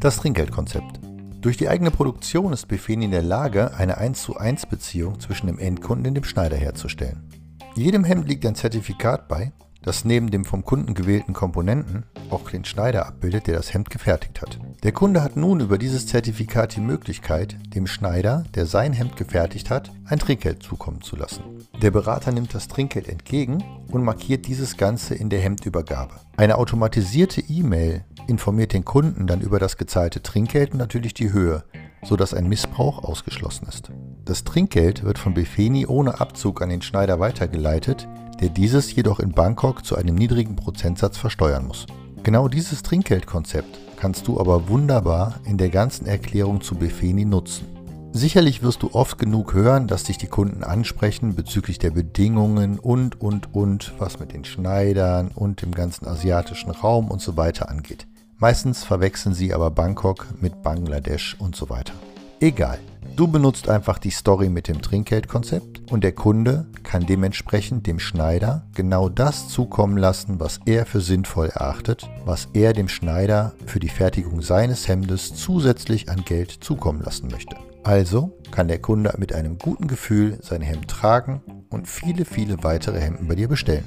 Das Trinkgeldkonzept. Durch die eigene Produktion ist Befeni in der Lage, eine 1 zu 1 Beziehung zwischen dem Endkunden und dem Schneider herzustellen. Jedem Hemd liegt ein Zertifikat bei, das neben dem vom Kunden gewählten Komponenten auch den Schneider abbildet, der das Hemd gefertigt hat. Der Kunde hat nun über dieses Zertifikat die Möglichkeit, dem Schneider, der sein Hemd gefertigt hat, ein Trinkgeld zukommen zu lassen. Der Berater nimmt das Trinkgeld entgegen und markiert dieses Ganze in der Hemdübergabe. Eine automatisierte E-Mail informiert den Kunden dann über das gezahlte Trinkgeld und natürlich die Höhe, sodass ein Missbrauch ausgeschlossen ist. Das Trinkgeld wird von Befeni ohne Abzug an den Schneider weitergeleitet, der dieses jedoch in Bangkok zu einem niedrigen Prozentsatz versteuern muss. Genau dieses Trinkgeldkonzept kannst du aber wunderbar in der ganzen Erklärung zu Befeni nutzen. Sicherlich wirst du oft genug hören, dass dich die Kunden ansprechen bezüglich der Bedingungen und, und, und, was mit den Schneidern und dem ganzen asiatischen Raum und so weiter angeht. Meistens verwechseln sie aber Bangkok mit Bangladesch und so weiter. Egal. Du benutzt einfach die Story mit dem Trinkgeldkonzept und der Kunde kann dementsprechend dem Schneider genau das zukommen lassen, was er für sinnvoll erachtet, was er dem Schneider für die Fertigung seines Hemdes zusätzlich an Geld zukommen lassen möchte. Also kann der Kunde mit einem guten Gefühl sein Hemd tragen und viele, viele weitere Hemden bei dir bestellen.